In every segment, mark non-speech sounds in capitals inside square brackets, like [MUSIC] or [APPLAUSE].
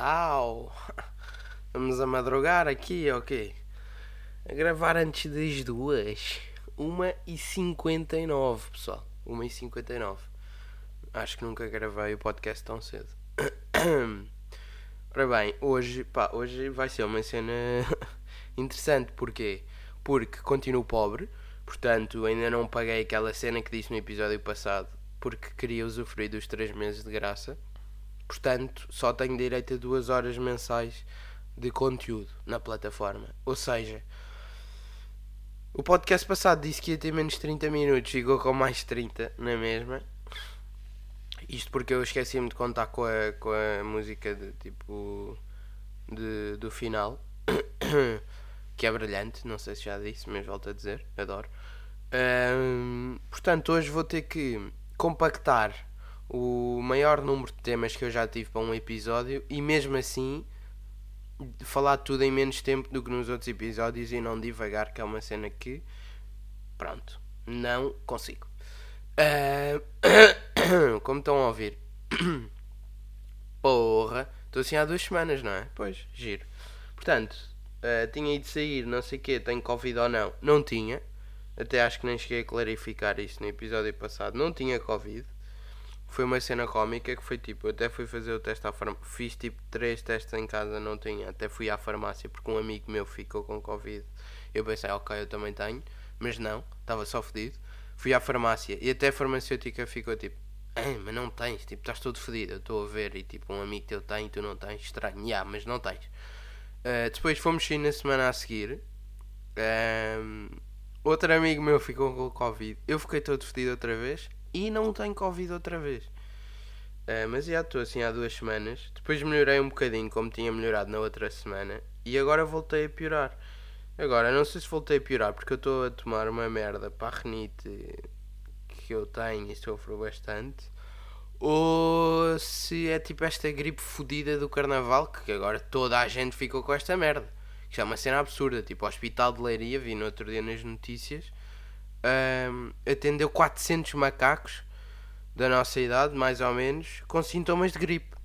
Zau! [LAUGHS] Vamos a madrugar aqui, ok? A gravar antes das duas. 1h59, pessoal. 1h59. Acho que nunca gravei o podcast tão cedo. [CLEARS THROAT] Ora bem, hoje, pá, hoje vai ser uma cena [LAUGHS] interessante. Porquê? Porque continuo pobre. Portanto, ainda não paguei aquela cena que disse no episódio passado. Porque queria usufruir dos 3 meses de graça. Portanto, só tenho direito a 2 horas mensais de conteúdo na plataforma. Ou seja, o podcast passado disse que ia ter menos 30 minutos, ficou com mais 30 na mesma. Isto porque eu esqueci-me de contar com a, com a música de tipo de, do final, [COUGHS] que é brilhante, não sei se já disse, mas volto a dizer, adoro. Portanto, hoje vou ter que compactar o maior número de temas que eu já tive para um episódio e mesmo assim falar tudo em menos tempo do que nos outros episódios e não divagar, que é uma cena que pronto, não consigo. Uh, [COUGHS] como estão a ouvir? [COUGHS] Porra, estou assim há duas semanas, não é? Pois, giro. Portanto, uh, tinha ido sair, não sei o quê, tenho Covid ou não? Não tinha. Até acho que nem cheguei a clarificar isso no episódio passado. Não tinha Covid foi uma cena cómica que foi tipo, eu até fui fazer o teste à farmácia, fiz tipo três testes em casa, não tinha, até fui à farmácia porque um amigo meu ficou com Covid. Eu pensei, ok, eu também tenho, mas não, estava só fedido. Fui à farmácia e até a farmacêutica ficou tipo, mas não tens, tipo, estás todo fedido, eu estou a ver e tipo, um amigo teu tem e tu não tens, estranho, yeah, mas não tens. Uh, depois fomos sair na semana a seguir. Uh, outro amigo meu ficou com Covid, eu fiquei todo fedido outra vez e não tenho Covid outra vez. Uh, mas já estou assim há duas semanas. Depois melhorei um bocadinho, como tinha melhorado na outra semana. E agora voltei a piorar. Agora, não sei se voltei a piorar porque eu estou a tomar uma merda para a renite que eu tenho e sofro bastante. Ou se é tipo esta gripe fodida do carnaval que agora toda a gente ficou com esta merda. Que é uma cena absurda. Tipo, o Hospital de Leiria, vi no outro dia nas notícias um, atendeu 400 macacos da nossa idade, mais ou menos, com sintomas de gripe.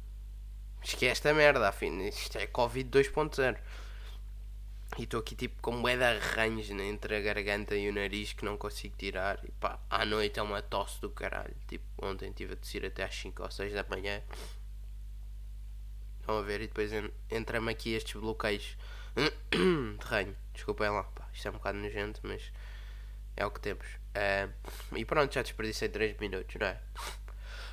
Esquece esta merda, afim, isto é Covid 2.0. E estou aqui tipo com moeda arranjo né, entre a garganta e o nariz que não consigo tirar. E pá, à noite é uma tosse do caralho. Tipo, ontem estive a tossir até às 5 ou 6 da manhã. Estão a ver? E depois entra-me aqui estes bloqueios [COUGHS] de ranho. Desculpem lá, pá, isto é um bocado nojento, mas é o que temos. Uh, e pronto, já desperdicei 3 minutos, não é?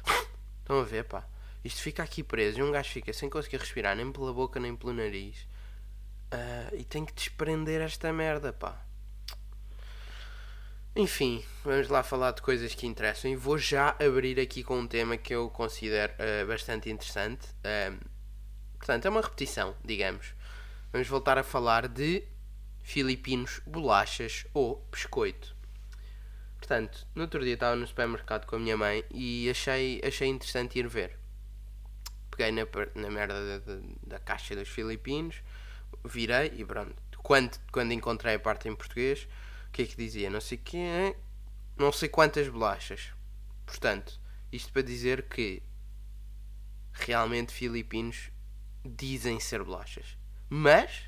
[LAUGHS] Estão a ver, pá? Isto fica aqui preso e um gajo fica sem conseguir respirar nem pela boca nem pelo nariz. Uh, e tem que desprender esta merda, pá. Enfim, vamos lá falar de coisas que interessam e vou já abrir aqui com um tema que eu considero uh, bastante interessante. Uh, portanto, é uma repetição, digamos. Vamos voltar a falar de filipinos, bolachas ou biscoito. Portanto, no outro dia estava no supermercado com a minha mãe e achei, achei interessante ir ver. Peguei na, na merda da, da caixa dos filipinos, virei e pronto. Quando, quando encontrei a parte em português, o que é que dizia? Não sei que não sei quantas bolachas. Portanto, isto para dizer que realmente filipinos dizem ser bolachas. Mas,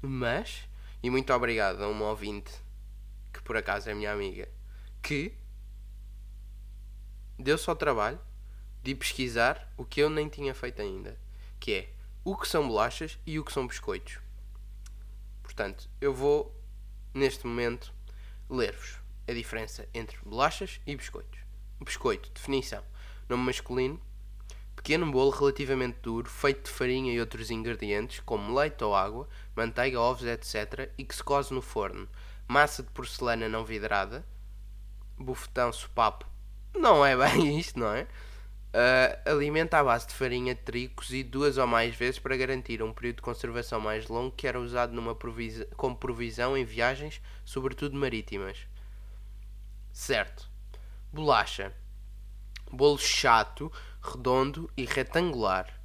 mas, e muito obrigado a uma ouvinte, que por acaso é minha amiga, que deu-se ao trabalho de pesquisar o que eu nem tinha feito ainda, que é o que são bolachas e o que são biscoitos. Portanto, eu vou, neste momento, ler-vos a diferença entre bolachas e biscoitos. Biscoito, definição. Nome masculino, Pequeno bolo relativamente duro, feito de farinha e outros ingredientes, como leite ou água, manteiga, ovos, etc., e que se cose no forno. Massa de porcelana não vidrada. Bufetão, sopapo. Não é bem [LAUGHS] isto, não é? Uh, alimenta à base de farinha de trigo cozido duas ou mais vezes para garantir um período de conservação mais longo que era usado numa provisa como provisão em viagens, sobretudo marítimas. Certo. Bolacha. Bolo chato redondo e retangular,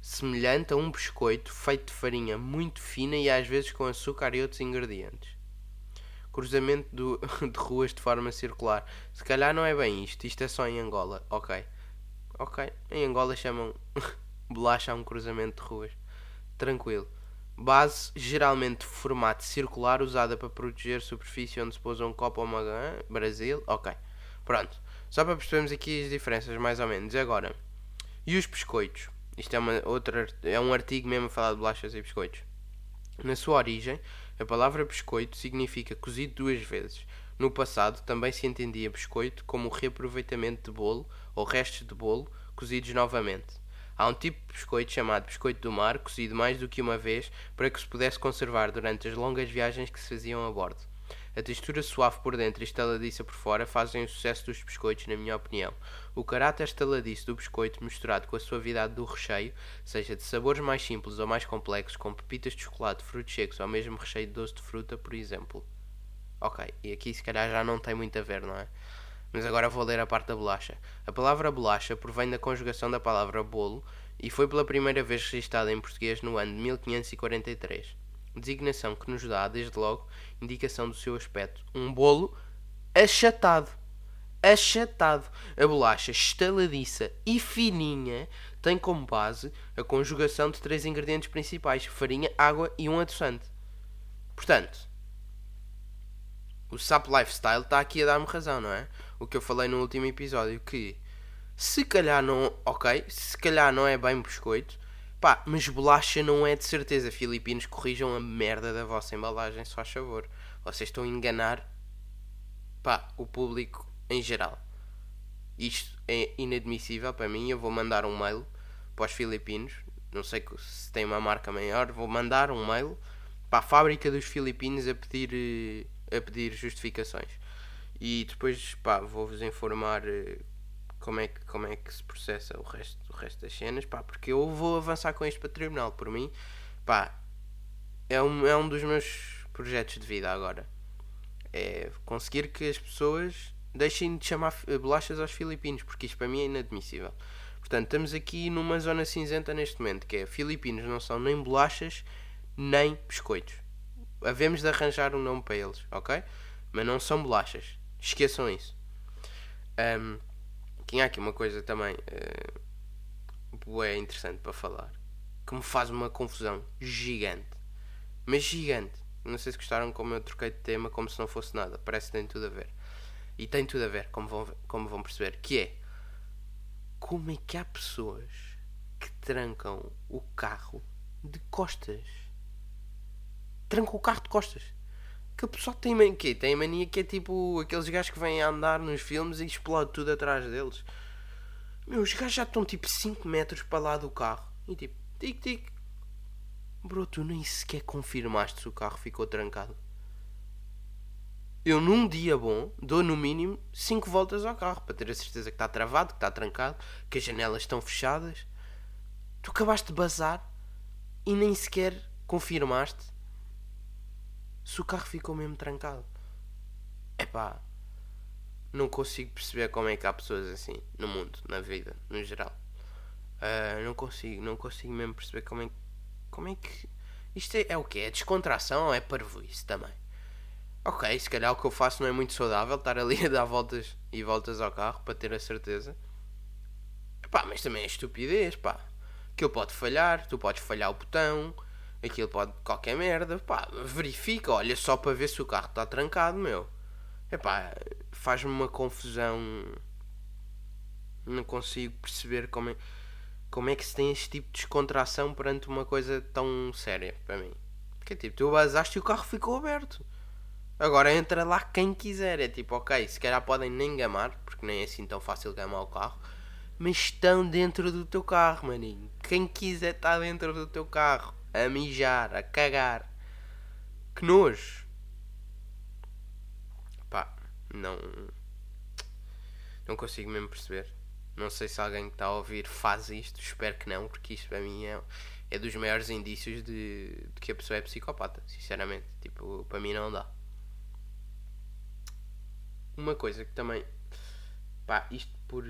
semelhante a um biscoito feito de farinha muito fina e às vezes com açúcar e outros ingredientes. Cruzamento do, [LAUGHS] de ruas de forma circular. Se calhar não é bem isto, isto é só em Angola. Ok. Ok. Em Angola chamam [LAUGHS] Bolacha é um cruzamento de ruas. Tranquilo. Base geralmente de formato circular usada para proteger superfície onde se pousa um copo ou uma Brasil. Ok. Pronto. Só para percebermos aqui as diferenças mais ou menos. Agora. E os biscoitos? Isto é, uma outra, é um artigo mesmo a falar de bolachas e biscoitos. Na sua origem, a palavra biscoito significa cozido duas vezes. No passado, também se entendia biscoito como o reaproveitamento de bolo ou restos de bolo cozidos novamente. Há um tipo de biscoito chamado biscoito do mar, cozido mais do que uma vez para que se pudesse conservar durante as longas viagens que se faziam a bordo. A textura suave por dentro e estaladiça por fora fazem o sucesso dos biscoitos, na minha opinião. O caráter estaladiço do biscoito, misturado com a suavidade do recheio, seja de sabores mais simples ou mais complexos, como pepitas de chocolate, frutos secos ou mesmo recheio de doce de fruta, por exemplo. Ok, e aqui se calhar já não tem muito a ver, não é? Mas agora vou ler a parte da bolacha. A palavra bolacha provém da conjugação da palavra bolo e foi pela primeira vez registada em português no ano de 1543. Designação que nos dá, desde logo, indicação do seu aspecto. Um bolo achatado. Achatado. A bolacha estaladiça e fininha tem como base a conjugação de três ingredientes principais: farinha, água e um adoçante. Portanto, o SAP Lifestyle está aqui a dar-me razão, não é? O que eu falei no último episódio, que se calhar não, ok, se calhar não é bem biscoito, pá, mas bolacha não é de certeza. Filipinos, corrijam a merda da vossa embalagem, se faz favor. Vocês estão a enganar, pá, o público em geral. Isto é inadmissível para mim. Eu vou mandar um mail para os filipinos. Não sei se tem uma marca maior. Vou mandar um mail para a fábrica dos filipinos a pedir eh, a pedir justificações. E depois pá, vou-vos informar eh, como é, que, como é que se processa o resto, o resto das cenas, pá, porque eu vou avançar com isto para tribunal. Por mim, pá, é um, é um dos meus projetos de vida agora. É conseguir que as pessoas deixem de chamar bolachas aos filipinos, porque isto para mim é inadmissível. Portanto, estamos aqui numa zona cinzenta neste momento, que é filipinos não são nem bolachas nem biscoitos havemos de arranjar um nome para eles, ok? Mas não são bolachas. Esqueçam isso. Um, tinha aqui uma coisa também uh, é interessante para falar que me faz uma confusão gigante. Mas gigante. Não sei se gostaram como eu troquei de tema como se não fosse nada. Parece que tem tudo a ver. E tem tudo a ver, como vão, como vão perceber. Que é como é que há pessoas que trancam o carro de costas tranca o carro de costas. Que o pessoal tem mania, que tem mania que é tipo aqueles gajos que vêm a andar nos filmes e explode tudo atrás deles. Meu, os gajos já estão tipo 5 metros para lá do carro. E tipo, tic tic. Bro, tu nem sequer confirmaste se o carro ficou trancado. Eu num dia bom dou no mínimo 5 voltas ao carro para ter a certeza que está travado, que está trancado, que as janelas estão fechadas. Tu acabaste de bazar e nem sequer confirmaste se o carro ficou mesmo trancado. é pá, não consigo perceber como é que há pessoas assim no mundo, na vida, no geral. Uh, não consigo, não consigo mesmo perceber como é, como é que. Isto é, é o quê? É descontração ou é parvoíce também? Ok, se calhar o que eu faço não é muito saudável estar ali [LAUGHS] a dar voltas e voltas ao carro para ter a certeza. Pá, mas também é estupidez, pá. Aquilo pode falhar, tu podes falhar o botão, Aquilo pode qualquer merda, pá, verifica, olha só para ver se o carro está trancado, meu. Epá, faz-me uma confusão. Não consigo perceber como é, como é que se tem este tipo de descontração perante uma coisa tão séria para mim. Porque tipo, tu vazaste e o carro ficou aberto. Agora entra lá quem quiser. É tipo, ok, se calhar podem nem gamar, porque nem é assim tão fácil gamar o carro. Mas estão dentro do teu carro, maninho. Quem quiser estar dentro do teu carro a mijar, a cagar. Que nojo. Pá, não. Não consigo mesmo perceber. Não sei se alguém que está a ouvir faz isto. Espero que não, porque isto para mim é, é dos maiores indícios de, de que a pessoa é psicopata. Sinceramente. Tipo, para mim não dá. Uma coisa que também. Pá, isto por.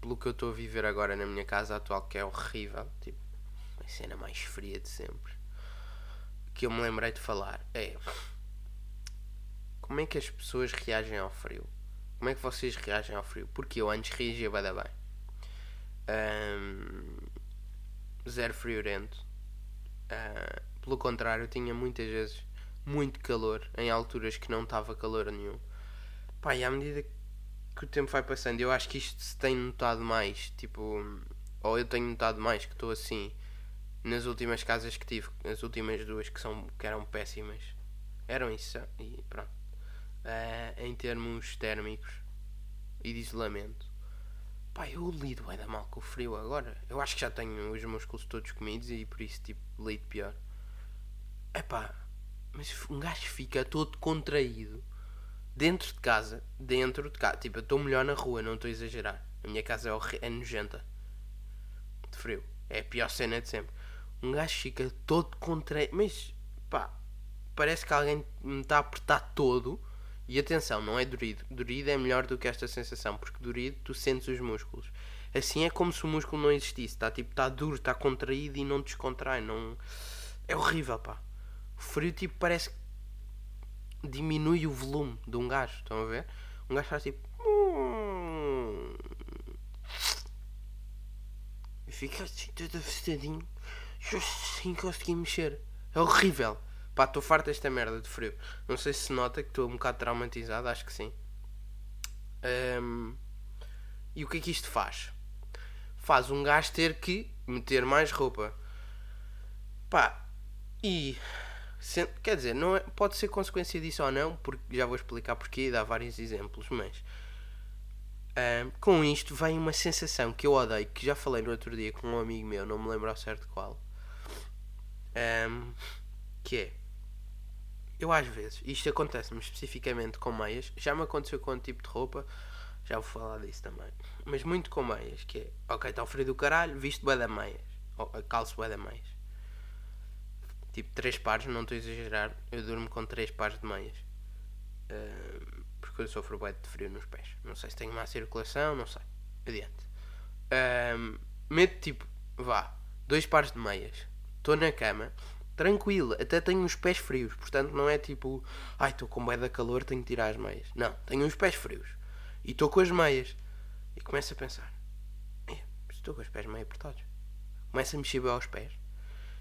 Pelo que eu estou a viver agora na minha casa atual, que é horrível. Tipo, cena mais fria de sempre que eu me lembrei de falar é como é que as pessoas reagem ao frio? Como é que vocês reagem ao frio? Porque eu antes reagia bem. Um, zero friorento. Uh, pelo contrário, tinha muitas vezes muito calor em alturas que não estava calor nenhum. Pá, e à medida que o tempo vai passando, eu acho que isto se tem notado mais. Tipo, ou eu tenho notado mais que estou assim nas últimas casas que tive, as últimas duas que, são, que eram péssimas. Eram isso, e pronto. Uh, em termos térmicos e de isolamento. Pá, eu lido ainda mal com o frio agora. Eu acho que já tenho os músculos todos comidos e por isso tipo lido pior. É pá, mas um gajo fica todo contraído dentro de casa, dentro de casa. Tipo, eu estou melhor na rua, não estou a exagerar. A minha casa é, é nojenta. De frio. É a pior cena de sempre. Um gajo fica todo contraído. Mas, pá, parece que alguém me está a apertar todo. E atenção, não é dorido. Dorido é melhor do que esta sensação, porque dorido tu sentes os músculos. Assim é como se o músculo não existisse. Está tipo, está duro, está contraído e não descontrai. Não... É horrível, pá. O frio tipo parece que diminui o volume de um gajo. Estão a ver? Um gajo faz tipo. E fica assim todo afastadinho. Sem conseguir mexer. É horrível. Pá, estou farto desta merda de frio. Não sei se nota que estou um bocado traumatizado. Acho que sim. Um, e o que é que isto faz? Faz um gajo ter que meter mais roupa. Pá, e Quer dizer, não é, pode ser consequência disso ou não, porque já vou explicar porquê e dar vários exemplos, mas um, com isto vem uma sensação que eu odeio, que já falei no outro dia com um amigo meu, não me lembro ao certo qual, um, que é eu às vezes, isto acontece-me especificamente com meias, já me aconteceu com um tipo de roupa, já vou falar disso também, mas muito com meias, que é, ok, está o frio do caralho, visto bué da meias, ou calço bué da meias tipo três pares, não estou a exagerar, eu durmo com três pares de meias. Uh, porque eu sofro bem de frio nos pés. Não sei se tenho má circulação, não sei. Adiante. Uh, meto tipo, vá, dois pares de meias. Estou na cama, tranquilo, até tenho os pés frios. Portanto, não é tipo, ai, estou com da calor, tenho que tirar as meias. Não, tenho os pés frios. E estou com as meias. E começo a pensar, estou com os pés meio apertados. Começo a mexer bem aos pés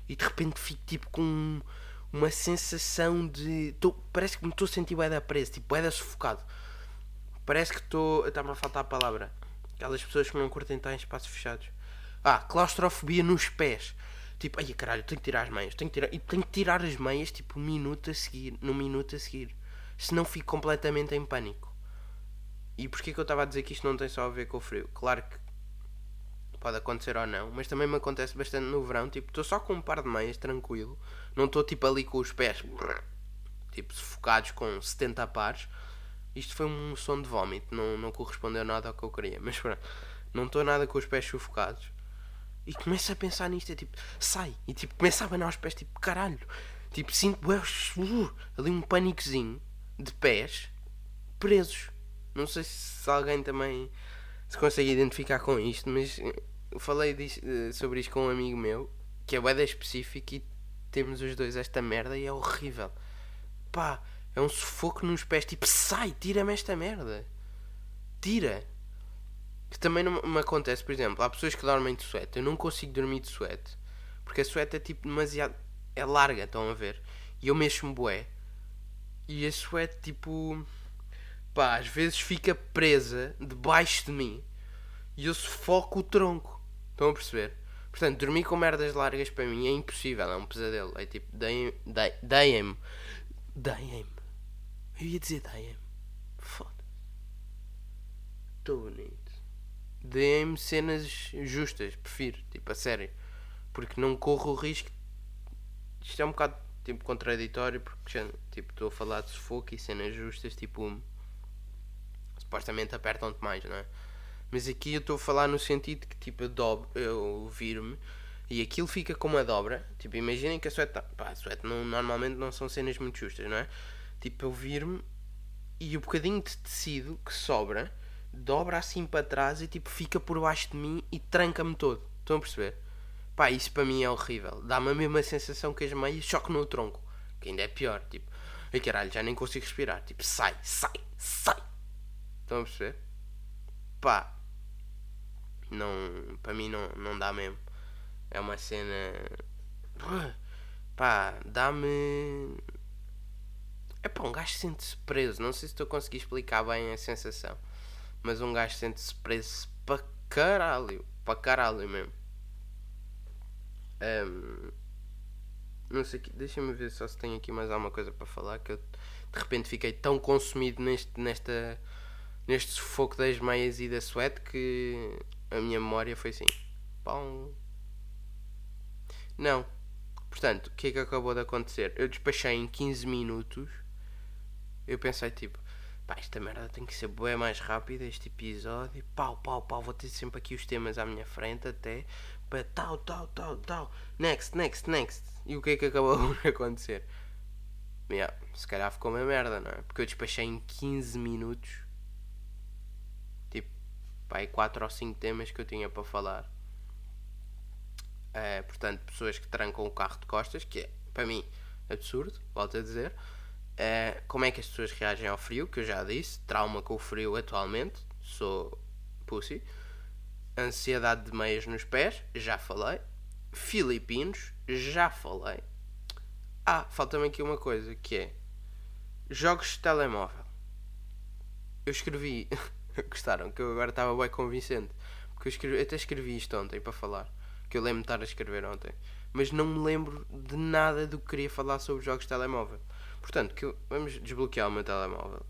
e de repente fico tipo com uma sensação de. Tô, parece que me estou a sentir da presa, tipo da sufocado. Parece que estou. Está-me a faltar a palavra. Aquelas pessoas que não curtem estar em espaços fechados. Ah, claustrofobia nos pés. Tipo, ai caralho, tenho que tirar as meias, tenho que tirar. E tenho que tirar as meias tipo um minuto a seguir, num minuto a seguir. Senão fico completamente em pânico. E porquê que eu estava a dizer que isto não tem só a ver com o frio? Claro que pode acontecer ou não, mas também me acontece bastante no verão. Tipo, estou só com um par de meias, tranquilo, não estou tipo ali com os pés tipo sufocados com 70 pares. Isto foi um som de vómito, não, não correspondeu nada ao que eu queria, mas pronto, não estou nada com os pés sufocados. E começo a pensar nisto, é tipo, sai, e tipo, começo a abanar os pés, tipo, caralho, tipo, sinto uh, ali um pânicozinho de pés presos. Não sei se alguém também se consegue identificar com isto, mas eu falei eh, sobre isto com um amigo meu, que é bem específico e temos os dois esta merda e é horrível. Pá, é um sufoco nos pés, tipo, sai, tira-me esta merda. Tira. Que também não me acontece, por exemplo, há pessoas que dormem de suéte, eu não consigo dormir de suéte, porque a suéte é tipo demasiado, é larga, estão a ver? E eu mexo-me bué. E a suéte tipo pá, às vezes fica presa debaixo de mim e eu sufoco o tronco. Estão a perceber? Portanto, dormir com merdas largas para mim é impossível, é um pesadelo. É tipo, deem-me. Deem-me. Eu ia dizer deem-me. Foda-se. Bonito. Deem-me cenas justas, prefiro, tipo, a sério. Porque não corro o risco. Isto é um bocado tipo contraditório porque tipo estou a falar de sufoco e cenas justas tipo supostamente apertam-te mais, não é? Mas aqui eu estou a falar no sentido que tipo eu, dobro, eu viro-me e aquilo fica com uma dobra. Tipo, imaginem que a suéte, tá, pá, a suéte não, normalmente não são cenas muito justas, não é? Tipo, eu viro-me e o bocadinho de tecido que sobra dobra assim para trás e tipo fica por baixo de mim e tranca-me todo. Estão a perceber? Pá, isso para mim é horrível. Dá-me a mesma sensação que as meias, choque no tronco. Que ainda é pior. Tipo, ai caralho, já nem consigo respirar. Tipo, sai, sai, sai. Estão a perceber? Pá. Não, para mim não, não dá mesmo. É uma cena. Pá, dá-me. É pá, um gajo sente-se preso. Não sei se estou a conseguir explicar bem a sensação. Mas um gajo sente-se preso para caralho. Para caralho mesmo. Um, não sei, deixa-me ver só se tem aqui mais alguma coisa para falar. Que eu de repente fiquei tão consumido neste, nesta, neste sufoco das meias e da suete que a minha memória foi assim. Pão. Não. Portanto, o que é que acabou de acontecer? Eu despachei em 15 minutos eu pensei tipo, pá, esta merda tem que ser bem mais rápida este episódio, pau, pau, pau, vou ter sempre aqui os temas à minha frente até, para tal, tal, tal, tal, next, next, next. E o que é que acabou [LAUGHS] de acontecer? Yeah, se calhar ficou uma merda, não é? Porque eu despachei em 15 minutos, tipo, pá, 4 ou 5 temas que eu tinha para falar. É, portanto, pessoas que trancam o carro de costas, que é, para mim, absurdo, volto a dizer. Uh, como é que as pessoas reagem ao frio, que eu já disse, trauma com o frio atualmente, sou pussy. Ansiedade de meias nos pés, já falei. Filipinos, já falei. Ah, falta-me aqui uma coisa, que é jogos de telemóvel. Eu escrevi, [LAUGHS] gostaram, que eu agora estava bem convincente, porque eu escrevi, até escrevi isto ontem para falar, que eu lembro de estar a escrever ontem, mas não me lembro de nada do que queria falar sobre jogos de telemóvel. Portanto, eu, vamos desbloquear o meu telemóvel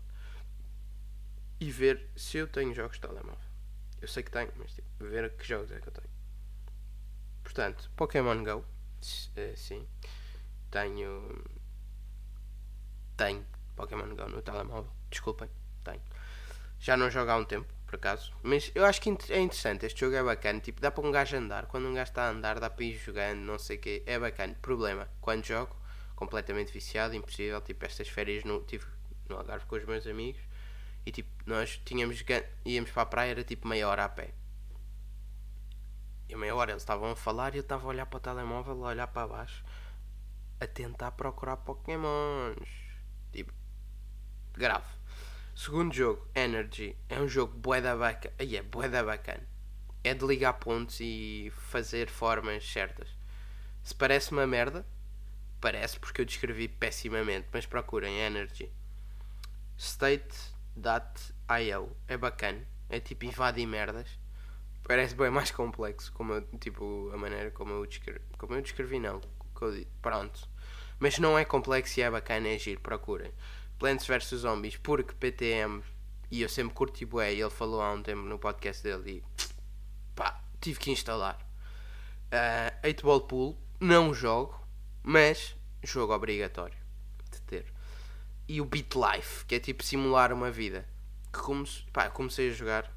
e ver se eu tenho jogos de telemóvel. Eu sei que tenho, mas tipo, ver que jogos é que eu tenho. Portanto, Pokémon Go, uh, sim. Tenho. Tenho Pokémon Go no telemóvel. Desculpem, tenho. Já não jogo há um tempo, por acaso. Mas eu acho que é interessante. Este jogo é bacana. Tipo, dá para um gajo andar. Quando um gajo está a andar, dá para ir jogando, não sei o que. É bacana. Problema, quando jogo, completamente viciado, impossível. Tipo, estas férias no, tive no Algarve com os meus amigos e tipo, nós tínhamos íamos para a praia, era tipo meia hora a pé. E meia hora eles estavam a falar e eu estava a olhar para o telemóvel, a olhar para baixo, a tentar procurar Pokémons. Tipo, grave. Segundo jogo, Energy. É um jogo bué da bacana. Aí é bué da bacana. É de ligar pontos e fazer formas certas. Se parece uma merda, Parece porque eu descrevi pessimamente, mas procurem Energy. State.io é bacana. É tipo invadir merdas. Parece bem mais complexo, como eu, tipo a maneira como eu descrevi. Como eu descrevi não. Pronto. Mas não é complexo e é bacana, é giro, procurem. Plants vs Zombies, porque PTM e eu sempre curti bué, ele falou há um tempo no podcast dele e pá, tive que instalar. Uh, 8 Ball Pool, não jogo, mas jogo obrigatório de ter. E o Beat Life, que é tipo simular uma vida. Que come pá, comecei a jogar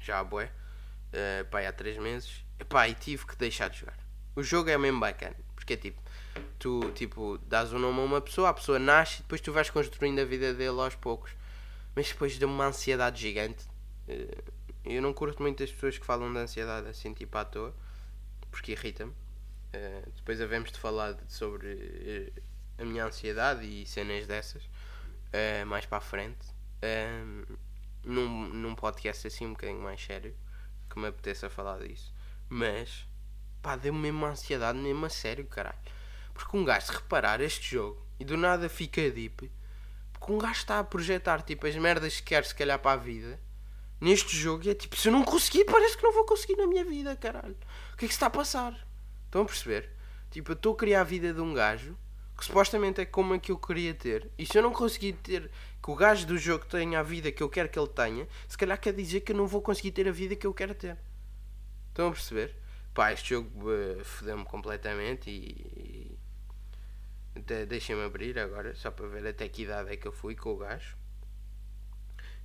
já boé, uh, pá, há 3 meses. Pá, e tive que deixar de jogar. O jogo é mesmo bacana, porque é tipo, tu tipo, dás o um nome a uma pessoa, a pessoa nasce e depois tu vais construindo a vida dele aos poucos. Mas depois deu uma ansiedade gigante. Uh, eu não curto muito as pessoas que falam de ansiedade assim, tipo à toa, porque irrita-me. Uh, depois havemos de falar sobre uh, a minha ansiedade e cenas dessas uh, mais para a frente. num, num podcast assim um bocadinho mais sério que me apeteça falar disso. Mas pá, deu-me mesmo uma ansiedade mesmo a sério, caralho. Porque um gajo reparar este jogo e do nada fica deep. Porque um gajo está a projetar tipo as merdas que quer se calhar para a vida neste jogo e é tipo, se eu não conseguir, parece que não vou conseguir na minha vida, caralho. O que é que se está a passar? Estão a perceber? Tipo, eu estou a criar a vida de um gajo que supostamente é como a que eu queria ter. E se eu não conseguir ter que o gajo do jogo tenha a vida que eu quero que ele tenha, se calhar quer dizer que eu não vou conseguir ter a vida que eu quero ter. Estão a perceber? Pá, este jogo uh, fodeu-me completamente e. e Deixem-me abrir agora, só para ver até que idade é que eu fui com o gajo.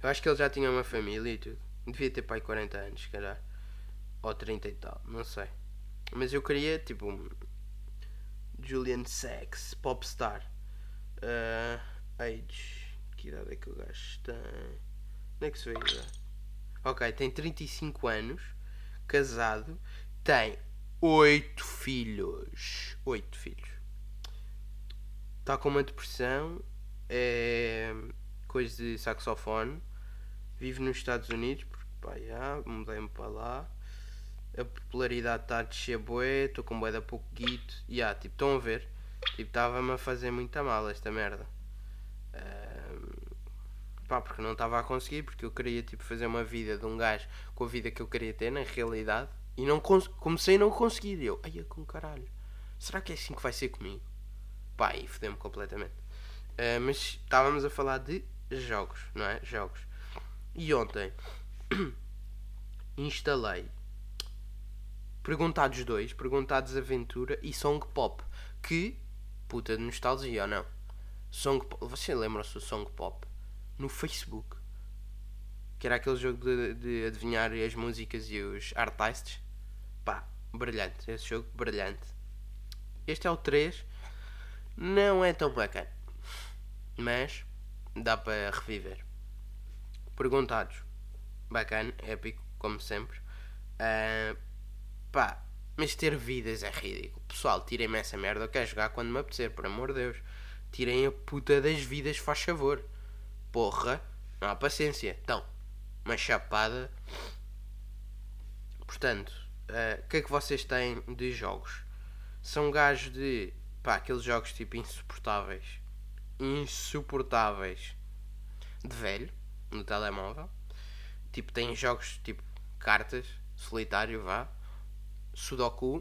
Eu acho que ele já tinha uma família e tudo. Devia ter pai 40 anos, se calhar. Ou 30 e tal, não sei. Mas eu queria, tipo, Julian Sachs, Popstar. Uh, age. Que idade é que o gajo tem? Onde é que se vê a? Ok, tem 35 anos, casado, tem 8 filhos. 8 filhos. Está com uma depressão, é coisa de saxofone, vive nos Estados Unidos, porque pá, já, mudei-me para lá a popularidade está a descer bué, estou com bué da pouco guito. E yeah, tipo, estão a ver? Tipo, estava-me a fazer muita mal esta merda. Uh, pá, porque não estava a conseguir, porque eu queria tipo fazer uma vida de um gajo com a vida que eu queria ter na realidade. E não comecei a não conseguir. Eu, ai, é com caralho. Será que é assim que vai ser comigo? Pá, e fodeu-me completamente. Uh, mas estávamos a falar de jogos, não é? Jogos. E ontem [CLEARS THROAT] instalei Perguntados 2, Perguntados Aventura e Song Pop. Que, puta de nostalgia ou não? Song Pop, você lembra-se do Song Pop? No Facebook. Que era aquele jogo de, de adivinhar as músicas e os artistas. Pá, brilhante. Esse jogo, brilhante. Este é o 3. Não é tão bacana. Mas dá para reviver. Perguntados. Bacana, épico, como sempre. Uh, pá, mas ter vidas é ridículo. Pessoal, tirem-me essa merda. Eu quero jogar quando me apetecer, por amor de Deus. Tirem a puta das vidas, faz favor. Porra, não há paciência. Então, uma chapada. Portanto, eh, o uh, que é que vocês têm de jogos? São gajos de. pá, aqueles jogos tipo insuportáveis. Insuportáveis. De velho, no telemóvel. Tipo, tem jogos tipo cartas, solitário, vá. Sudoku.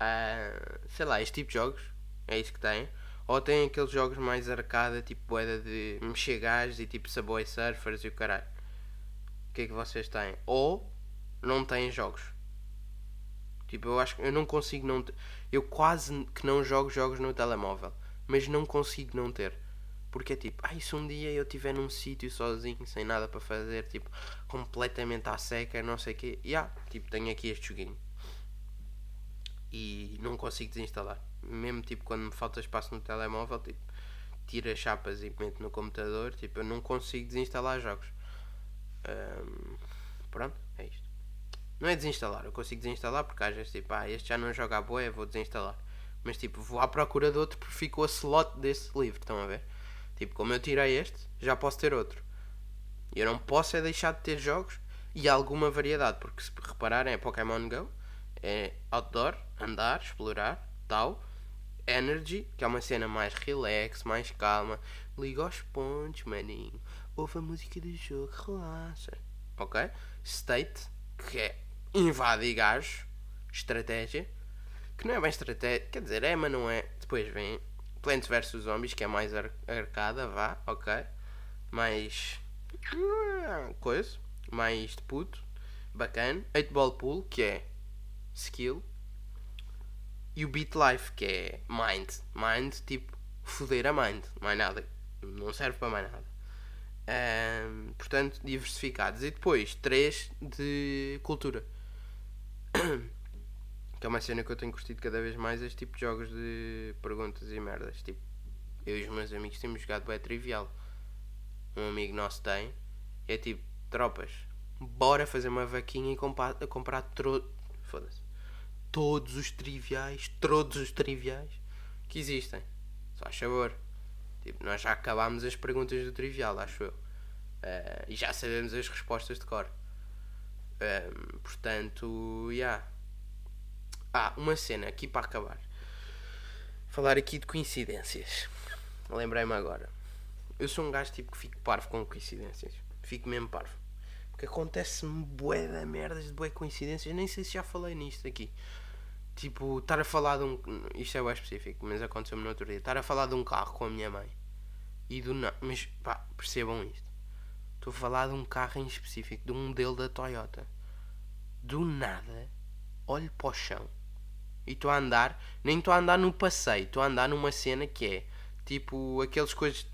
Uh, sei lá, este tipo de jogos. É isso que tem. Ou tem aqueles jogos mais arcada, tipo boeda de mexer gás e tipo Subway Surfers e o caralho. O que é que vocês têm? Ou não têm jogos. Tipo, eu acho que eu não consigo não ter. Eu quase que não jogo jogos no telemóvel. Mas não consigo não ter. Porque é tipo, ai, se um dia eu estiver num sítio sozinho, sem nada para fazer, tipo, completamente à seca, não sei o quê, yeah, tipo, tenho aqui este joguinho. E não consigo desinstalar. Mesmo tipo quando me falta espaço no telemóvel, tipo, tiro as chapas e meto no computador, tipo, eu não consigo desinstalar jogos. Um, pronto, é isto. Não é desinstalar, eu consigo desinstalar porque às vezes tipo, ah, este já não joga a boa, vou desinstalar. Mas tipo, vou à procura de outro porque ficou a slot desse livro, estão a ver? Tipo, como eu tirei este, já posso ter outro. Eu não posso é deixar de ter jogos e alguma variedade, porque se repararem é Pokémon Go, é outdoor, andar, explorar, tal. Energy, que é uma cena mais relax, mais calma. Liga aos pontos, maninho. Ouve a música do jogo, relaxa. Ok? State, que é invadir gajos. Estratégia, que não é bem estratégia, quer dizer, é, mas não é. Depois vem Plants vs Zombies, que é mais ar arcada, vá, ok. Mais. coisa. Mais de puto. Bacana. 8 Ball Pool, que é skill. E o Beat Life, que é mind. Mind, tipo, foder a mind. Mais nada. Não serve para mais nada. Um, portanto, diversificados. E depois, 3 de cultura. [CLEARS THROAT] Que é uma cena que eu tenho curtido cada vez mais este tipo de jogos de perguntas e merdas. Tipo, eu e os meus amigos temos jogado bem trivial. Um amigo nosso tem. É tipo, tropas, bora fazer uma vaquinha e comprar, comprar tro... Foda-se. Todos os triviais, todos os triviais que existem. Só a favor. Tipo, nós já acabámos as perguntas do trivial, acho eu. Uh, e já sabemos as respostas de cor. Um, portanto, já. Yeah. Ah, uma cena aqui para acabar. Falar aqui de coincidências. Lembrei-me agora. Eu sou um gajo tipo que fico parvo com coincidências. Fico mesmo parvo. Porque acontece-me bué da merdas de bué coincidências. Nem sei se já falei nisto aqui. Tipo, estar a falar de um. Isto é o específico, mas aconteceu-me no outro dia. Estar a falar de um carro com a minha mãe. E do nada. Mas pá, percebam isto. Estou a falar de um carro em específico, de um modelo da Toyota. Do nada, olho para o chão e estou a andar, nem estou a andar no passeio, estou a andar numa cena que é tipo aqueles coisas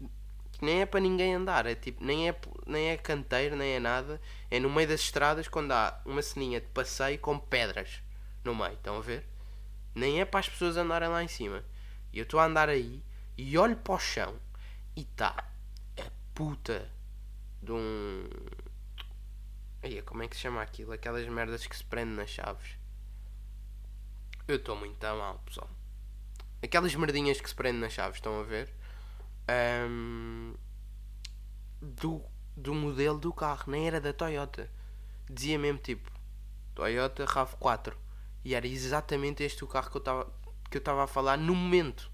que nem é para ninguém andar, é tipo, nem é, nem é canteiro, nem é nada, é no meio das estradas quando há uma ceninha de passeio com pedras no meio, estão a ver? Nem é para as pessoas andarem lá em cima. E eu estou a andar aí e olho para o chão e está a puta de um. Aí, como é que se chama aquilo? Aquelas merdas que se prendem nas chaves. Eu estou muito mal, pessoal. Aquelas merdinhas que se prendem nas chaves, estão a ver? Um, do, do modelo do carro, nem era da Toyota. Dizia mesmo tipo Toyota RAV4. E era exatamente este o carro que eu estava que eu estava a falar no momento.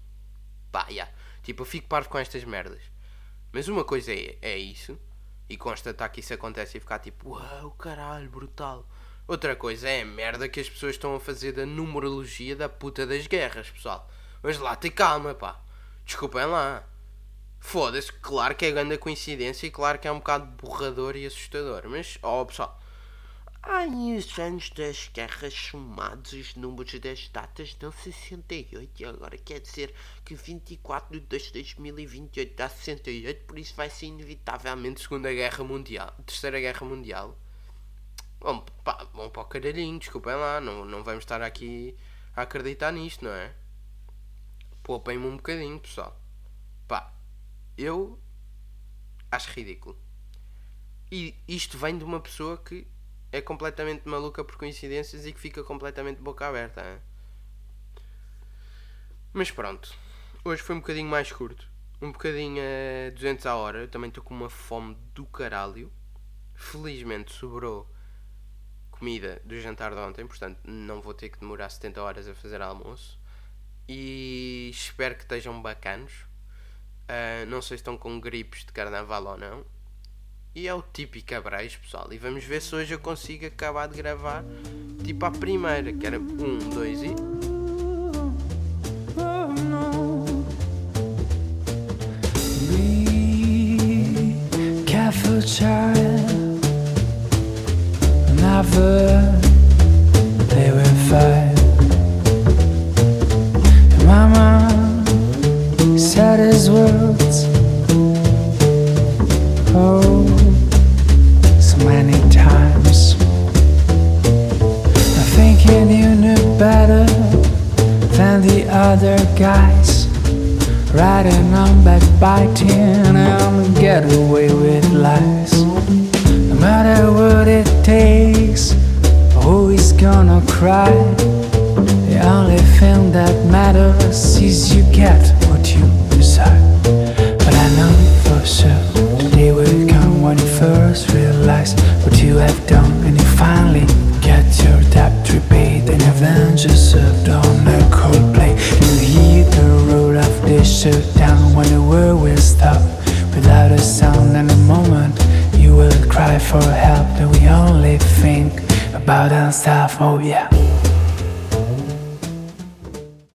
Pá, yeah. Tipo, eu fico parvo com estas merdas. Mas uma coisa é, é isso. E constatar que isso acontece e ficar tipo, uau, caralho, brutal. Outra coisa é a merda que as pessoas estão a fazer da numerologia da puta das guerras, pessoal. Mas lá, tem calma, pá. Desculpem lá. Foda-se, claro que é grande coincidência e claro que é um bocado borrador e assustador. Mas, ó oh, pessoal, Ai, os anos das guerras somados, os números das datas dão 68 e agora quer dizer que 24 de 2 de 2028 dá 68, por isso vai ser inevitavelmente Segunda Guerra Mundial, Terceira Guerra Mundial. Bom, pá, bom para o caralhinho, desculpem lá, não, não vamos estar aqui a acreditar nisto, não é? Poupem-me um bocadinho, pessoal. Pá, eu acho ridículo. E isto vem de uma pessoa que é completamente maluca por coincidências e que fica completamente boca aberta. Hein? Mas pronto, hoje foi um bocadinho mais curto, um bocadinho a 200 a hora. Eu também estou com uma fome do caralho. Felizmente sobrou comida do jantar de ontem, portanto não vou ter que demorar 70 horas a fazer almoço. E espero que estejam bacanos. Uh, não sei se estão com gripes de carnaval ou não. E é o típico abrejo, pessoal. E vamos ver se hoje eu consigo acabar de gravar tipo a primeira, que era um, dois e. Be careful, child. Guys. Riding on backbiting and get away with lies. No matter what it takes, is gonna cry? The only thing that matters is you get what you desire. But I know for sure today will come when you first realize what you have you will cry for help.